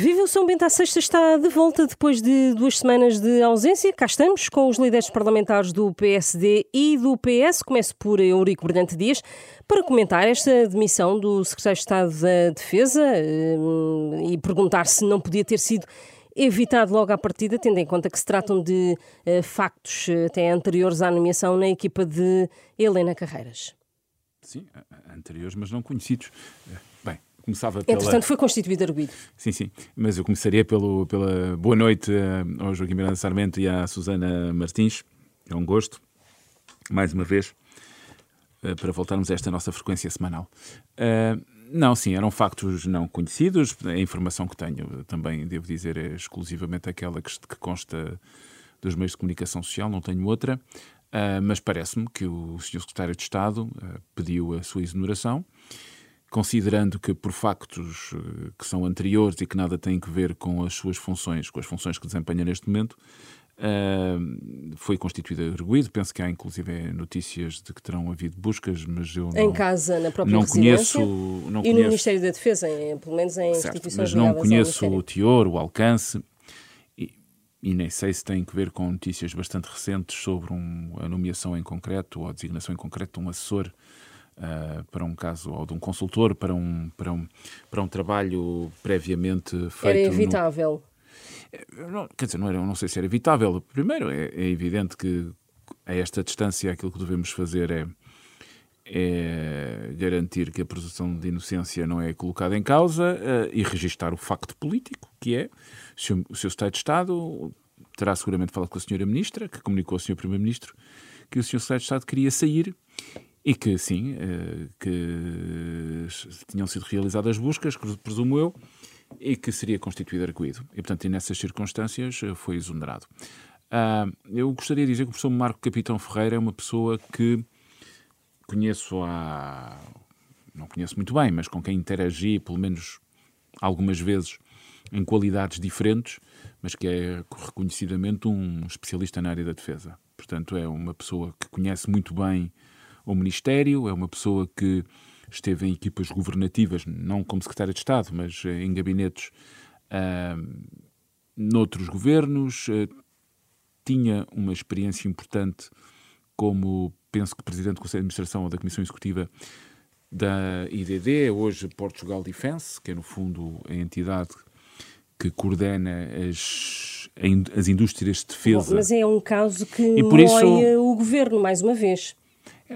Viva o São Bento à Sexta está de volta depois de duas semanas de ausência. Cá estamos com os líderes parlamentares do PSD e do PS. Começo por Eurico Brilhante Dias para comentar esta demissão do Secretário de Estado da Defesa hum, e perguntar se não podia ter sido evitado logo à partida, tendo em conta que se tratam de uh, factos eh, até anteriores à nomeação na equipa de Helena Carreiras. Sim, anteriores, mas não conhecidos. Começava pela... Entretanto, foi constituído arguido. Sim, sim. Mas eu começaria pelo, pela boa noite eh, ao Joaquim Miranda Sarmento e à Susana Martins. É um gosto, mais uma vez, eh, para voltarmos a esta nossa frequência semanal. Uh, não, sim, eram factos não conhecidos. A informação que tenho, também devo dizer, é exclusivamente aquela que, que consta dos meios de comunicação social, não tenho outra. Uh, mas parece-me que o Sr. Secretário de Estado uh, pediu a sua exoneração considerando que por factos eh, que são anteriores e que nada têm a ver com as suas funções, com as funções que desempenha neste momento, Uh, foi constituído arguído. Penso que há inclusive notícias de que terão havido buscas, mas eu não, em casa, na própria não conheço, não e conheço, no Ministério da Defesa, em, pelo menos em certo, instituições mas não conheço o teor, o alcance. E, e, nem sei se tem a ver com notícias bastante recentes sobre um, a nomeação em concreto ou a designação em concreto de um assessor uh, para um caso, ou de um consultor para um, para um, para um trabalho previamente feito. Era evitável. No... Não, quer dizer, não, era, não sei se era evitável. Primeiro, é, é evidente que a esta distância aquilo que devemos fazer é, é garantir que a presunção de inocência não é colocada em causa uh, e registar o facto político, que é se o, se o Estado de Estado terá seguramente falado com a Senhora Ministra, que comunicou ao Sr. Primeiro-Ministro que o Sr. Secretário de Estado queria sair e que, sim, eh, que tinham sido realizadas buscas, presumo eu, e que seria constituído arguído. E, portanto, nessas circunstâncias eh, foi exonerado. Uh, eu gostaria de dizer que o professor Marco Capitão Ferreira é uma pessoa que conheço há. não conheço muito bem, mas com quem interagi, pelo menos algumas vezes, em qualidades diferentes, mas que é reconhecidamente um especialista na área da defesa. Portanto, é uma pessoa que conhece muito bem o Ministério, é uma pessoa que esteve em equipas governativas, não como secretário de Estado, mas eh, em gabinetes uh, noutros governos, uh, tinha uma experiência importante como, penso que Presidente do Conselho de Administração ou da Comissão Executiva da IDD, hoje Portugal Defense, que é no fundo a entidade que coordena as, as indústrias de defesa. Mas é um caso que e por isso, o governo, mais uma vez.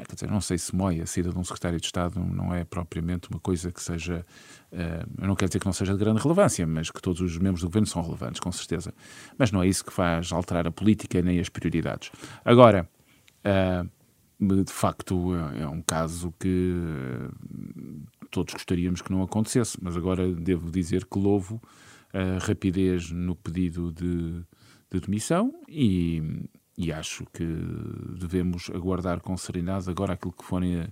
Quer dizer, não sei se moia a saída de um secretário de Estado não é propriamente uma coisa que seja. Uh, eu não quero dizer que não seja de grande relevância, mas que todos os membros do governo são relevantes, com certeza. Mas não é isso que faz alterar a política nem as prioridades. Agora, uh, de facto, é, é um caso que todos gostaríamos que não acontecesse, mas agora devo dizer que louvo a rapidez no pedido de, de demissão e e acho que devemos aguardar com serenidade agora aquilo que forem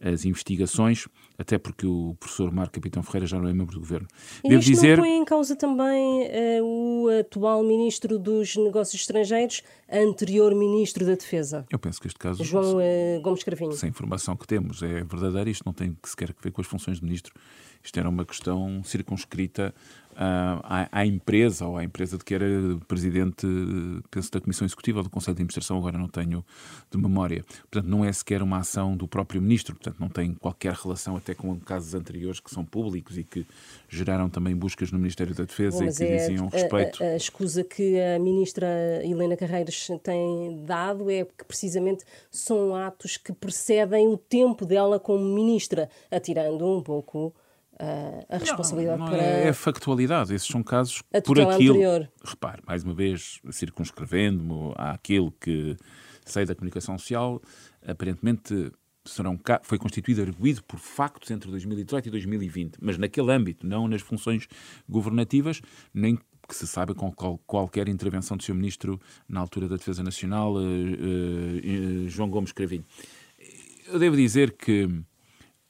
as investigações, até porque o professor Marco Capitão Ferreira já não é membro do governo. E Devo isto dizer... não põe em causa também uh, o atual ministro dos Negócios Estrangeiros, anterior ministro da Defesa? Eu penso que este caso... João uh, Gomes Cravinho. Se a informação que temos é verdadeira, isto não tem sequer a ver com as funções de ministro. Isto era uma questão circunscrita uh, à, à, empresa ou à empresa de que era presidente, penso, da Comissão Executiva ou do Conselho de Administração, agora não tenho de memória. Portanto, não é sequer uma ação do próprio ministro, portanto, não tem qualquer relação até com casos anteriores que são públicos e que geraram também buscas no Ministério da Defesa Bom, e que é diziam a, respeito. A, a, a escusa que a ministra Helena Carreiras tem dado é que precisamente são atos que precedem o tempo dela como ministra, atirando um pouco a responsabilidade não, não para. É, é factualidade, esses são casos por aquilo. Anterior. Repare, mais uma vez, circunscrevendo-me àquilo que sei da comunicação social, aparentemente serão, foi constituído arguído por factos entre 2018 e 2020, mas naquele âmbito, não nas funções governativas, nem que se saiba com qual, qualquer intervenção do Sr. Ministro na altura da Defesa Nacional, uh, uh, uh, João Gomes Cravinho. Eu devo dizer que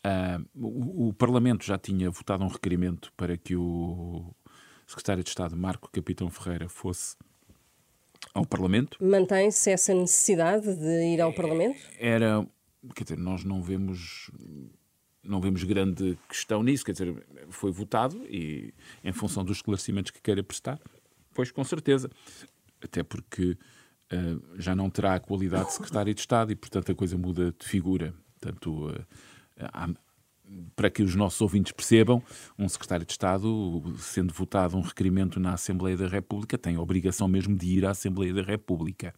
Uh, o, o, Parlamento já tinha votado um requerimento para que o secretário de Estado, Marco Capitão Ferreira, fosse ao Parlamento. Mantém-se essa necessidade de ir ao Parlamento? Era, quer dizer, nós não vemos não vemos grande questão nisso, quer dizer, foi votado e em função dos esclarecimentos que queira prestar, pois com certeza. Até porque uh, já não terá a qualidade de secretário de Estado e, portanto, a coisa muda de figura. Portanto, uh, para que os nossos ouvintes percebam, um secretário de Estado, sendo votado um requerimento na Assembleia da República, tem a obrigação mesmo de ir à Assembleia da República.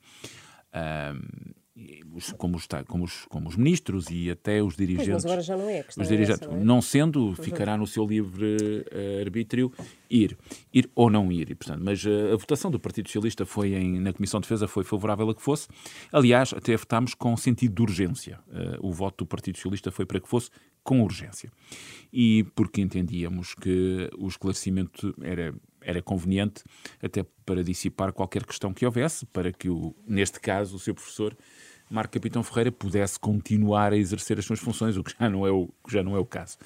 Como os, como, os, como os ministros e até os dirigentes. Mas agora já não é. Os dirigentes, é essa, não, é? não, sendo, ficará no seu livre uh, arbítrio ir, ir ou não ir. Portanto, mas uh, a votação do Partido Socialista foi em, na Comissão de Defesa foi favorável a que fosse. Aliás, até votámos com sentido de urgência. Uh, o voto do Partido Socialista foi para que fosse com urgência. E porque entendíamos que o esclarecimento era era conveniente até para dissipar qualquer questão que houvesse, para que, o, neste caso, o seu professor Marco Capitão Ferreira pudesse continuar a exercer as suas funções, o que já não é o, já não é o caso.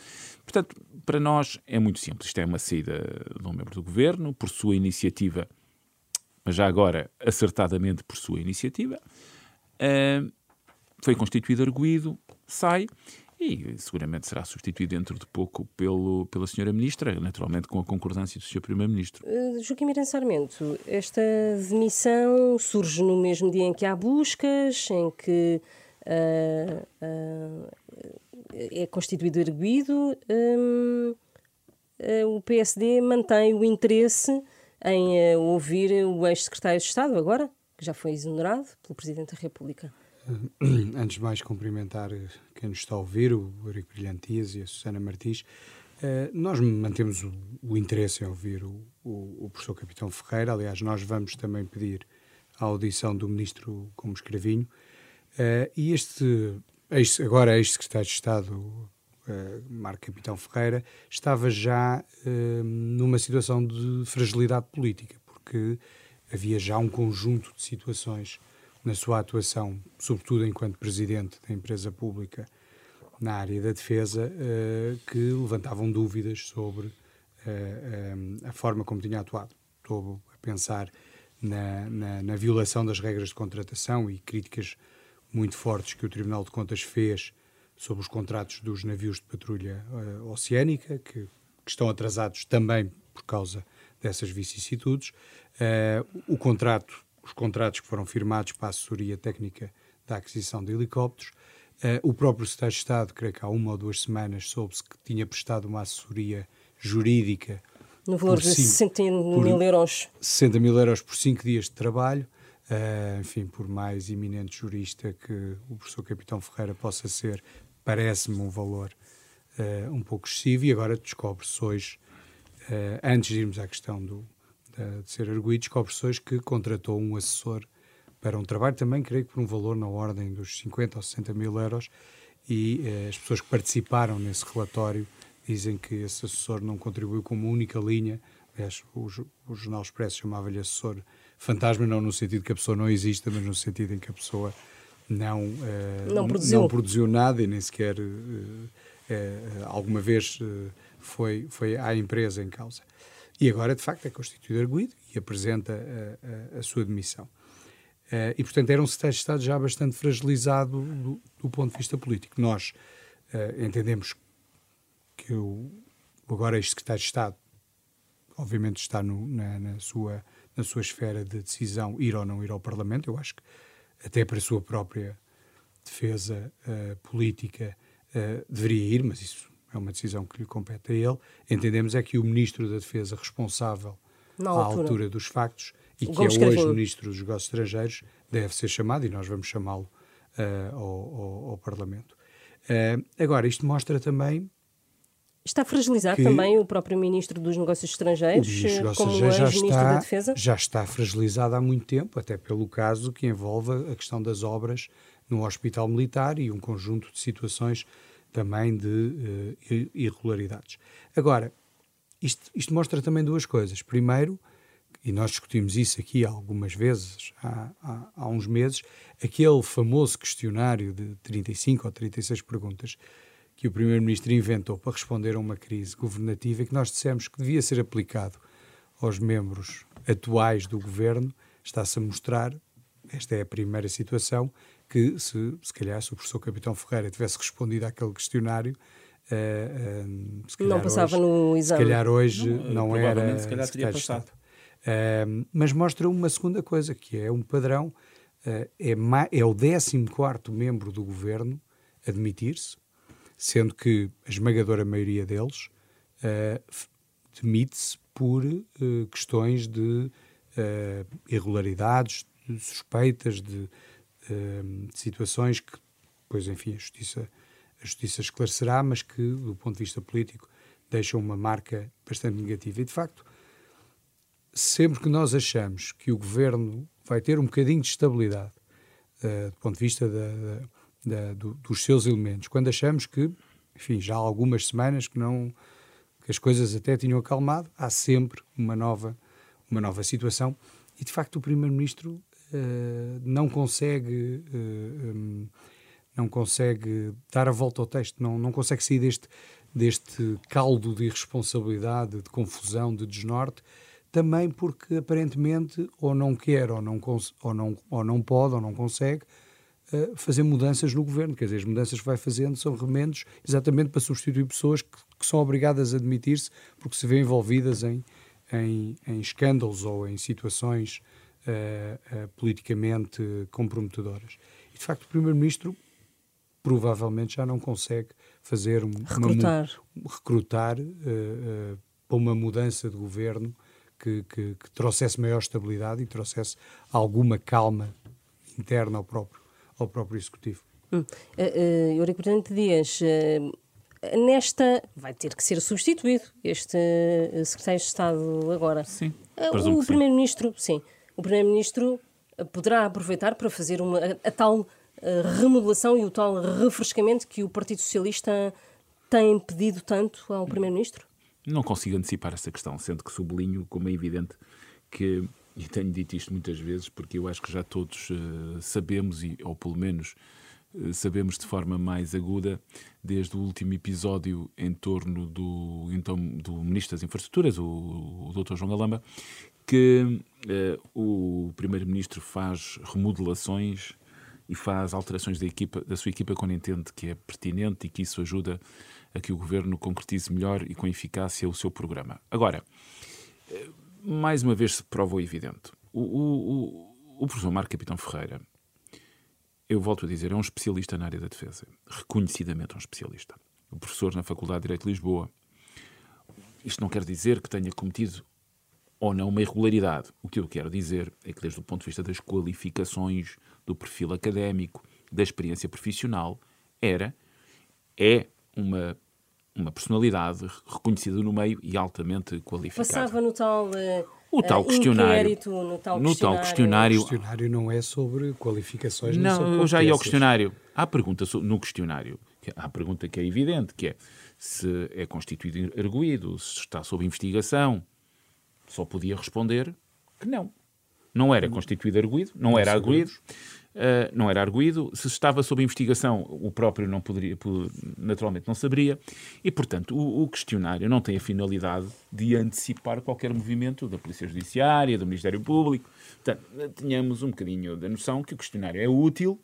Portanto, para nós é muito simples. Isto é uma saída de um membro do governo, por sua iniciativa, mas já agora acertadamente por sua iniciativa. Uh, foi constituído arguído, sai e seguramente será substituído dentro de pouco pelo, pela senhora ministra, naturalmente com a concordância do senhor primeiro-ministro. Uh, Joaquim Miranda Sarmento, esta demissão surge no mesmo dia em que há buscas, em que uh, uh, é constituído erguido, um, o PSD mantém o interesse em ouvir o ex-secretário de Estado agora, que já foi exonerado pelo Presidente da República. Antes de mais, cumprimentar quem nos está a ouvir, o Eurico Brilhantias e a Susana Martins. Uh, nós mantemos o, o, interesse em ouvir o, o, o, professor Capitão Ferreira. Aliás, nós vamos também pedir a audição do ministro como escravinho. Uh, e este, ex, agora ex-secretário de Estado, Marco Capitão Ferreira, estava já numa situação de fragilidade política, porque havia já um conjunto de situações na sua atuação, sobretudo enquanto presidente da empresa pública na área da defesa, uh, que levantavam dúvidas sobre eh, eh, a forma como tinha atuado. Estou a pensar na, na, na, violação das regras de contratação e críticas muito fortes que o Tribunal de Contas fez sobre os contratos dos navios de patrulha oceânica, que, que, estão atrasados também por causa dessas vicissitudes. o contrato os contratos que foram firmados para a assessoria técnica da aquisição de helicópteros. Uh, o próprio Secretário de Estado, creio que há uma ou duas semanas, soube-se que tinha prestado uma assessoria jurídica. No valor de 60 mil euros. 60 mil euros por 5 dias de trabalho. Uh, enfim, por mais iminente jurista que o professor Capitão Ferreira possa ser, parece-me um valor uh, um pouco excessivo. E agora descobre-se hoje, antes de irmos à questão do, de, de ser arguído, descobre-se que contratou um assessor para um trabalho também, creio que por um valor na ordem dos 50 ou 60 mil euros, e eh, as pessoas que participaram nesse relatório dizem que esse assessor não contribuiu com uma única linha. Aliás, o, o Jornal Expresso chamava-lhe assessor fantasma, não no sentido que a pessoa não exista, mas no sentido em que a pessoa não, eh, não, produziu. não produziu nada e nem sequer eh, eh alguma vez eh, foi, foi à empresa em causa. E agora, de facto, é constituído arguído e apresenta a, a, a sua demissão. Uh, e, portanto, era um secretário de Estado já bastante fragilizado do, do ponto de vista político. Nós uh, entendemos que o agora ex-secretário de Estado, obviamente, está no, na, na, sua, na sua esfera de decisão ir ou não ir ao Parlamento. Eu acho que, até para a sua própria defesa uh, política, deveria ir, mas isso é uma decisão que lhe compete a ele. Entendemos é que o Ministro da Defesa responsável Na à altura. altura dos factos e que é hoje o Ministro dos Negócios Estrangeiros deve ser chamado e nós vamos chamá-lo uh, ao, ao, ao, Parlamento. Uh, agora, isto mostra também. Está fragilizado também o próprio Ministro dos Negócios Estrangeiros, Negócios como já está, da Defesa? Já está fragilizado há muito tempo, até pelo caso que envolve a questão das obras no Hospital Militar e um conjunto de situações também de uh, irregularidades. Agora, isto, isto, mostra também duas coisas. Primeiro, e nós discutimos isso aqui algumas vezes há, há, há uns meses, aquele famoso questionário de 35 ou 36 perguntas que o Primeiro-Ministro inventou para responder a uma crise governativa e que nós dissemos que devia ser aplicado aos membros atuais do governo, está-se a mostrar, esta é a primeira situação, que se, se calhar, se o professor Capitão Ferreira tivesse respondido àquele questionário, Uh, uh, não passava hoje, no exame. Se calhar hoje não, não era. Se calhar teria passado. Uh, mas mostra uma segunda coisa, que é um padrão. é, é o 14 membro do governo a demitir-se, sendo que a esmagadora maioria deles demite-se por questões de irregularidades, de suspeitas, de, de situações que, pois, enfim, a justiça a justiça esclarecerá, mas que, do ponto de vista político, deixam uma marca bastante negativa. E, de facto, sempre que nós achamos que o governo vai ter um bocadinho de estabilidade uh, do ponto de vista da, da, da, do, dos seus elementos, quando achamos que, enfim, já há algumas semanas que não que as coisas até tinham acalmado, há sempre uma nova uma nova situação e de facto o primeiro-ministro não consegue uh, um, não consegue dar a volta ao texto, não, não consegue sair deste, deste caldo de irresponsabilidade, de confusão, de desnorte, também porque aparentemente ou não quer, ou não, ou não, ou não pode, ou não consegue uh, fazer mudanças no governo. Quer dizer, as mudanças que vai fazendo são remendos exatamente para substituir pessoas que, que são obrigadas a admitir-se porque se vêem envolvidas em, em, em escândalos ou em situações uh, uh, politicamente comprometedoras. E, de facto, o Primeiro-Ministro provavelmente já não consegue fazer um, recrutar, uma, recrutar uh, uh, para uma mudança de governo que, que, que, trouxesse maior estabilidade e trouxesse alguma calma interna ao próprio, ao próprio Executivo. Hum. Uh, uh, Eurico Dias, uh, nesta vai ter que ser substituído este secretário de Estado agora. Sim. Uh, o Primeiro-Ministro, sim. O Primeiro-Ministro poderá aproveitar para fazer uma, a, tal remodelação e o tal refrescamento que o Partido Socialista tem pedido tanto ao Primeiro-Ministro? Não consigo antecipar essa questão, sendo que sublinho, como é evidente, que, e tenho dito isto muitas vezes, porque eu acho que já todos uh, sabemos, e, ou pelo menos uh, sabemos de forma mais aguda, desde o último episódio em torno do, então, do Ministro das Infraestruturas, o, o Dr. João Galamba, que uh, o Primeiro-Ministro faz remodelações e faz alterações da, equipa, da sua equipa quando entende que é pertinente e que isso ajuda a que o governo concretize melhor e com eficácia o seu programa. Agora, eh, mais uma vez se prova o evidente. O, o, o professor Marco Capitão Ferreira, eu volto a dizer, é um especialista na área da defesa. Reconhecidamente um especialista. O professor na Faculdade de Direito de Lisboa. Isto não quer dizer que tenha cometido ou não uma irregularidade. O que eu quero dizer é que, desde o ponto de vista das qualificações, do perfil académico, da experiência profissional, era, é uma, uma personalidade reconhecida no meio e altamente qualificada. Passava no tal. Uh... O tal uh, questionário. No tal, no tal questionário. O questionário não é sobre qualificações, não, sobre eu já ia ao questionário. Há pergunta no questionário, há a pergunta que é evidente, que é se é constituído arguído, se está sob investigação, só podia responder que não. Não era constituído arguído, não era arguído, uh, não era arguído. Se estava sob investigação, o próprio não poderia, naturalmente não saberia. E, portanto, o, o, questionário não tem a finalidade de antecipar qualquer movimento da Polícia Judiciária, do Ministério Público. Portanto, tínhamos um bocadinho da noção que o questionário é útil,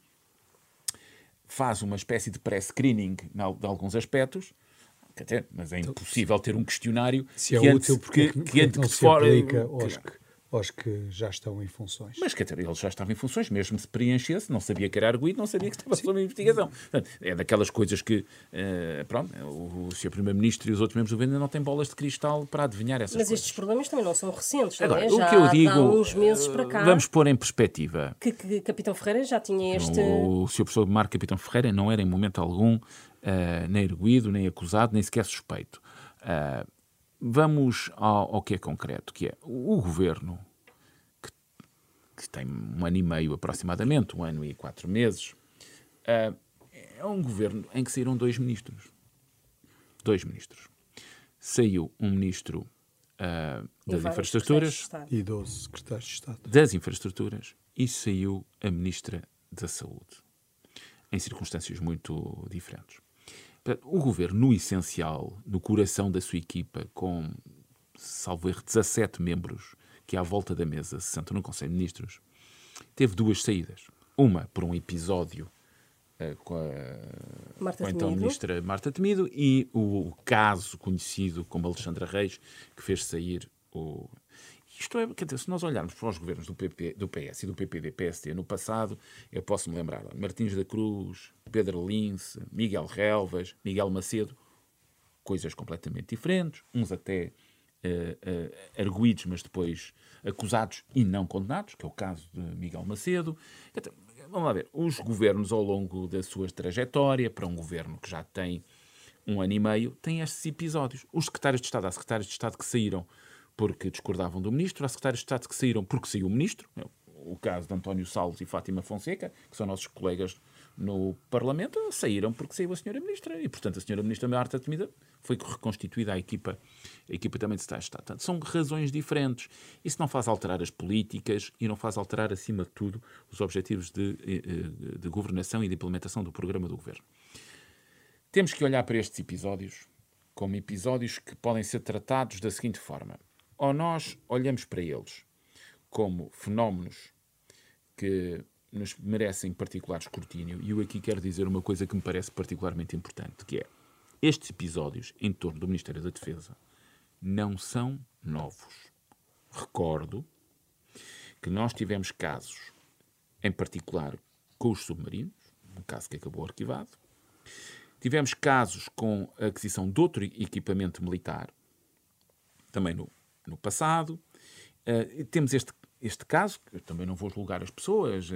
faz uma espécie de pré-screening de alguns aspectos, Quer mas é então, impossível ter um questionário se é que útil porque que, que, que não se fora, aplica aos que, aos que já estão em funções. Mas quer dizer, ele já estava em funções, mesmo se preenchesse, não sabia que era arguído, não sabia que estava sob investigação. Portanto, é daquelas coisas que, uh, pronto, o, o Sr. Primeiro-Ministro e os outros membros do governo não têm bolas de cristal para adivinhar essas mas coisas. Mas estes problemas também não são recentes, Agora, não é? O que eu digo, há uns meses para cá. Vamos pôr em perspectiva. Que, que Capitão Ferreira já tinha este. O, o Sr. Professor Marco Capitão Ferreira não era em momento algum uh, nem arguído, nem acusado, nem sequer suspeito. Uh, vamos ao, ao, que é concreto, que é o governo, que, que, tem um ano e meio aproximadamente, um ano e quatro meses, uh, é um governo em que saíram dois ministros. Dois ministros. Saiu um ministro uh, das infraestruturas e 12 secretários de Estado das infraestruturas e saiu a ministra da Saúde, em circunstâncias muito diferentes. O governo, no essencial, no coração da sua equipa, com, salvo erro, 17 membros que à volta da mesa se sentam no Conselho de Ministros, teve duas saídas. Uma por um episódio com a, Marta com a então ministra Marta Temido e o caso conhecido como Alexandra Reis, que fez sair o. Isto é, quer dizer, se nós olharmos para os governos do, PP, do PS e do PPD, PSD no passado, eu posso me lembrar Martins da Cruz, Pedro Lince, Miguel Relvas, Miguel Macedo, coisas completamente diferentes, uns até uh, uh, arguídos, mas depois acusados e não condenados, que é o caso de Miguel Macedo. Então, vamos lá ver, os governos ao longo da sua trajetória, para um governo que já tem um ano e meio, têm estes episódios. Os secretários de Estado, há secretários de Estado que saíram porque discordavam do ministro, há secretários de Estado que saíram porque saiu o ministro, é o caso de António Salles e Fátima Fonseca, que são nossos colegas no Parlamento, saíram porque saiu a senhora ministra e, portanto, a senhora ministra Marta Temida foi reconstituída a equipa, a equipa também de Estado. Portanto, são razões diferentes. Isso não faz alterar as políticas e não faz alterar, acima de tudo, os objetivos de, de, eh, de governação e de implementação do programa do governo. Temos que olhar para estes episódios como episódios que podem ser tratados da seguinte forma ou nós olhamos para eles como fenómenos que nos merecem particular escrutínio, e eu aqui quero dizer uma coisa que me parece particularmente importante, que é estes episódios em torno do Ministério da Defesa não são novos. Recordo que nós tivemos casos, em particular com os submarinos, um caso que acabou arquivado. Tivemos casos com a aquisição de outro equipamento militar, também no no passado. Uh, temos este, este caso, que eu também não vou julgar as pessoas, uh,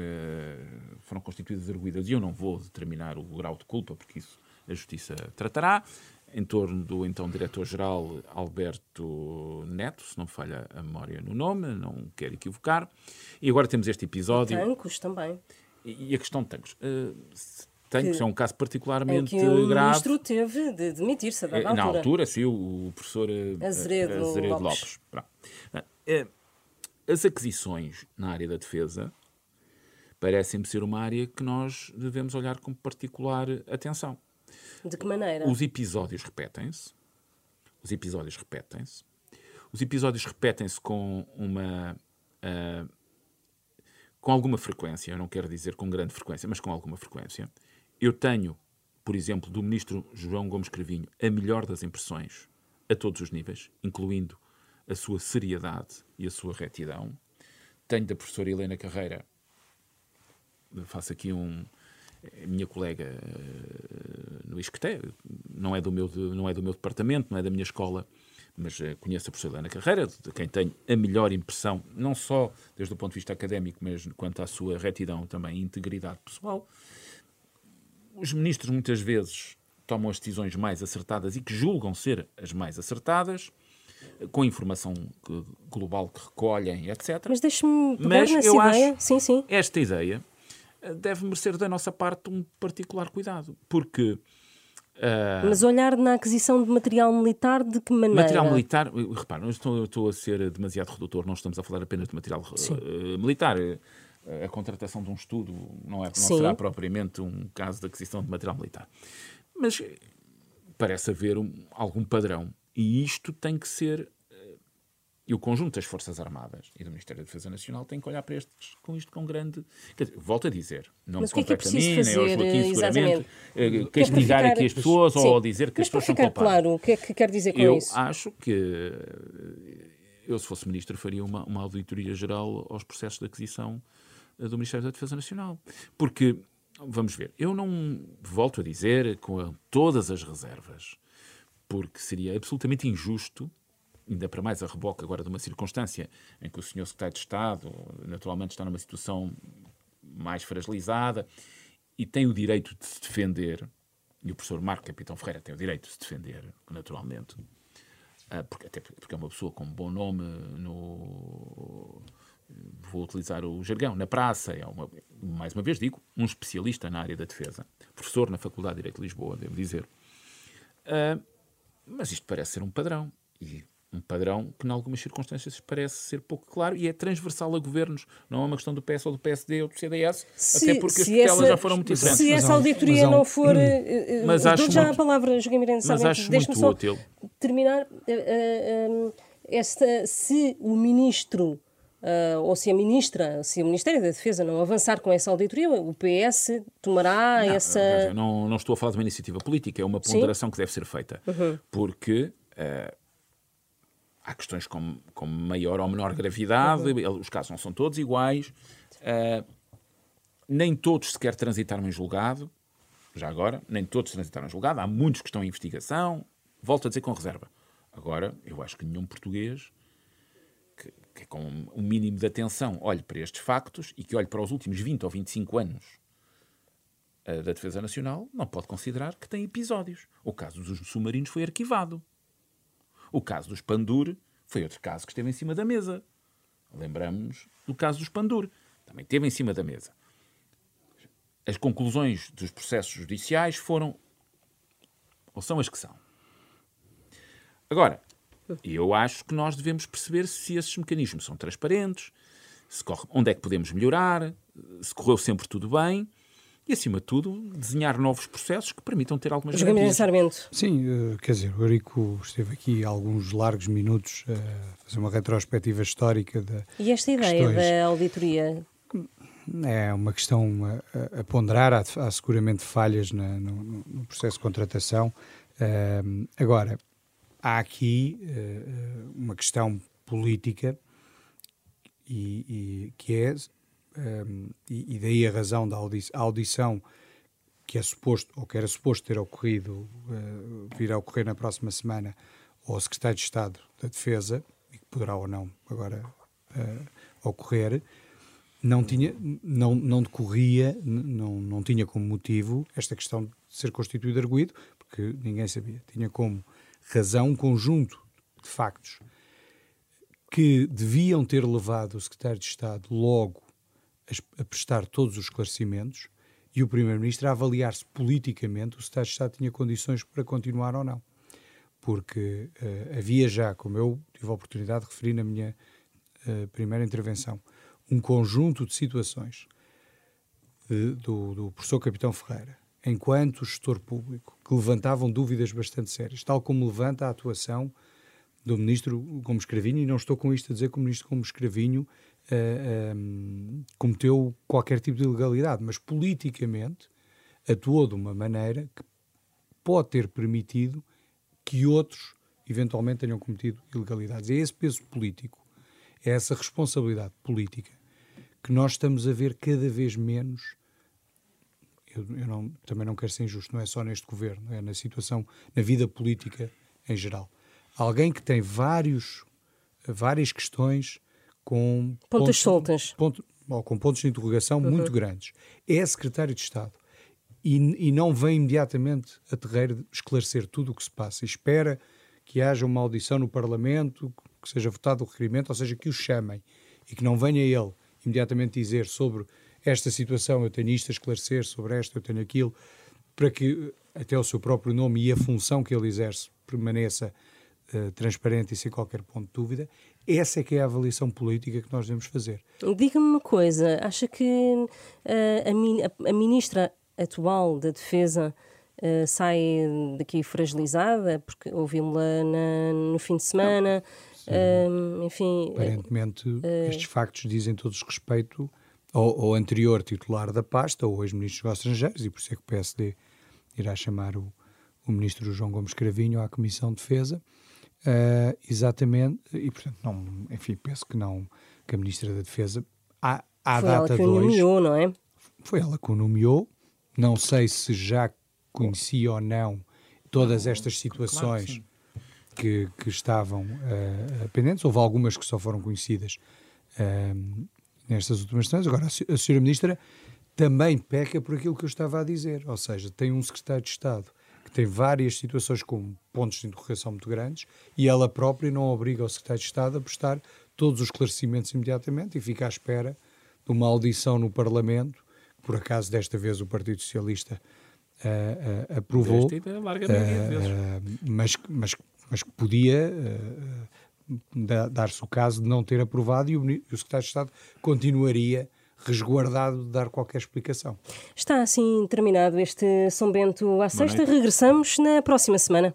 foram constituídas arguídas e eu não vou determinar o grau de culpa, porque isso a Justiça tratará, em torno do então Diretor-Geral Alberto Neto, se não falha a memória no nome, não quero equivocar. E agora temos este episódio. Tancos também. E, e a questão de Tancos. Uh, Tancos que, é um caso particularmente em que o grave. ministro teve de demitir-se a dada Na altura. altura, sim, o professor Azeredo, Azeredo Lopes. Lopes. As aquisições na área da defesa parecem-me ser uma área que nós devemos olhar com particular atenção. De que maneira? Os episódios repetem-se. Os episódios repetem-se. Os episódios repetem-se com uma. Uh, com alguma frequência, eu não quero dizer com grande frequência, mas com alguma frequência. Eu tenho, por exemplo, do ministro João Gomes Cravinho, a melhor das impressões a todos os níveis, incluindo a sua seriedade e a sua retidão. Tenho da professora Helena Carreira, faço aqui um. A minha colega uh, no ISCTE, não é, do meu, não é do meu departamento, não é da minha escola, mas uh, conheço a professora Helena Carreira, de quem tenho a melhor impressão, não só desde o ponto de vista académico, mas quanto à sua retidão também integridade pessoal. Os ministros muitas vezes tomam as decisões mais acertadas e que julgam ser as mais acertadas, com a informação que, global que recolhem, etc. Mas deixe-me pegar Mas nessa eu ideia. Acho sim, sim. Esta ideia deve merecer da nossa parte um particular cuidado, porque... Uh, Mas olhar na aquisição de material militar de que maneira? Material militar, repare, não estou, estou, a ser demasiado redutor, não estamos a falar apenas de material uh, militar. A contratação de um estudo não, é, não será propriamente um caso de aquisição de material militar. Mas parece haver um, algum padrão e isto tem que ser. E o conjunto das Forças Armadas e do Ministério da Defesa Nacional tem que olhar para estes, com isto com grande. Dizer, volto a dizer, não Mas me compete a mim, nem ao Joaquim, seguramente, castigar ficar... aqui as pessoas Sim. ou dizer que Mas as pessoas são culpadas. claro, o que é que quer dizer com eu isso? Eu acho que eu, se fosse ministro, faria uma, uma auditoria geral aos processos de aquisição do Ministério da Defesa Nacional. Porque, vamos ver, eu não volto a dizer com todas as reservas porque seria absolutamente injusto, ainda para mais a reboque agora de uma circunstância em que o senhor secretário de Estado naturalmente está numa situação mais fragilizada e tem o direito de se defender, e o professor Marco Capitão Ferreira tem o direito de se defender, naturalmente, ah, porque, até porque é uma pessoa com um bom nome no vou utilizar o jargão, na praça, é uma, mais uma vez digo, um especialista na área da defesa, professor na Faculdade de Direito de Lisboa, devo dizer. Uh, mas isto parece ser um padrão. E um padrão que, em algumas circunstâncias, parece ser pouco claro e é transversal a governos. Não é uma questão do PS ou do PSD ou do CDS, se, até porque as tutelas já foram muito diferentes. Se essa auditoria não for. Hum, mas acho já muito, a palavra, Joaquim Miranda, mas acho muito só útil. terminar. Uh, uh, esta, se o ministro uh, ou se a ministra, se o Ministério da Defesa não avançar com essa auditoria, o PS tomará não, essa. Não, não estou a falar de uma iniciativa política, é uma ponderação Sim? que deve ser feita. Uhum. Porque. Uh, há questões com, com maior ou menor gravidade, uhum. os casos não são todos iguais, uh, nem todos sequer transitaram em julgado, já agora, nem todos transitaram em julgado, há muitos que estão em investigação, volto a dizer com reserva. Agora, eu acho que nenhum português que, que com um mínimo de atenção olhe para estes factos e que olhe para os últimos 20 ou 25 anos uh, da Defesa Nacional não pode considerar que tem episódios. O caso dos submarinos foi arquivado. O caso dos Pandur foi outro caso que esteve em cima da mesa. Lembramos do caso dos Pandur. Também esteve em cima da mesa. As conclusões dos processos judiciais foram ou são as que são. Agora, eu acho que nós devemos perceber se esses mecanismos são transparentes, se corre, onde é que podemos melhorar, se correu sempre tudo bem e, acima de tudo, desenhar novos processos que permitam ter algumas garantias. Sarmento. Sim, uh, quer dizer, o Eurico esteve aqui alguns largos minutos a fazer uma retrospectiva histórica da E esta ideia questões... da auditoria? É uma questão a, a ponderar, há, há, seguramente falhas na, no, no, processo de contratação. Agora, há aqui uh, uma questão política e, e que é um, e, e, daí a razão da audição que é suposto, ou que era suposto ter ocorrido, uh, vir a ocorrer na próxima semana, ao Secretário de Estado da Defesa, e que poderá ou não agora uh, ocorrer, não tinha, não, não decorria, não, não tinha como motivo esta questão de ser constituído arguído, porque ninguém sabia. Tinha como razão um conjunto de factos que deviam ter levado o secretário de Estado logo a, prestar todos os esclarecimentos e o primeiro-ministro a avaliar se politicamente o secretário de Estado tinha condições para continuar ou não. Porque uh, havia já, como eu tive a oportunidade de referir na minha uh, primeira intervenção, um conjunto de situações de, do, do professor Capitão Ferreira, enquanto gestor público, que levantavam dúvidas bastante sérias, tal como levanta a atuação do ministro Gomes Cravinho, e não estou com isto a dizer que o ministro Gomes Cravinho uh, eh, um, eh, cometeu qualquer tipo de ilegalidade, mas politicamente atuou de uma maneira que pode ter permitido que outros eventualmente tenham cometido ilegalidades. É esse peso político, é essa responsabilidade política que nós estamos a ver cada vez menos eu, eu não, também não quero ser injusto, não é só neste governo, é na situação, na vida política em geral. Alguém que tem vários, várias questões com pontos, pontos soltas, ponto, ou com pontos de interrogação uhum. muito grandes. É secretário de Estado e, e não vem imediatamente a terreiro esclarecer tudo o que se passa. E espera que haja uma audição no Parlamento, que seja votado o requerimento, ou seja, que o chamem e que não venha ele imediatamente dizer sobre esta situação, eu tenho isto a esclarecer, sobre esta eu tenho aquilo, para que até o seu próprio nome e a função que ele exerce permaneça uh, transparente e sem qualquer ponto de dúvida. Essa é que é a avaliação política que nós devemos fazer. Diga-me uma coisa, acha que uh, a, a, ministra atual da Defesa uh, sai daqui fragilizada, porque ouvimos-la no fim de semana, enfim... Aparentemente, estes factos dizem todos respeito ao, ao anterior titular da pasta, o ex-ministro dos Negócios Estrangeiros, e por isso é que o PSD irá chamar o, o ministro João Gomes Cravinho à Comissão de Defesa. Uh, exatamente, e portanto, não, enfim, penso que não, que a Ministra da Defesa, à, à Foi data ela que o nomeou, não é? Foi ela que o nomeou, não sei se já conhecia ou não todas estas situações que, que, estavam uh, pendentes, houve algumas que só foram conhecidas uh, nestas últimas semanas. Agora, a senhora Ministra também peca por aquilo que eu estava a dizer, ou seja, tem um secretário de Estado que tem várias situações com pontos de interrogação muito grandes e ela própria não obriga o secretário de Estado a prestar todos os esclarecimentos imediatamente e fica à espera de uma audição no Parlamento, que por acaso desta vez o Partido Socialista uh, uh, aprovou, uh, mas, mas, mas que podia dar-se o caso de não ter aprovado e o, o secretário de Estado continuaria resguardado de dar qualquer explicação. Está assim terminado este São Bento à sexta. Regressamos na próxima semana.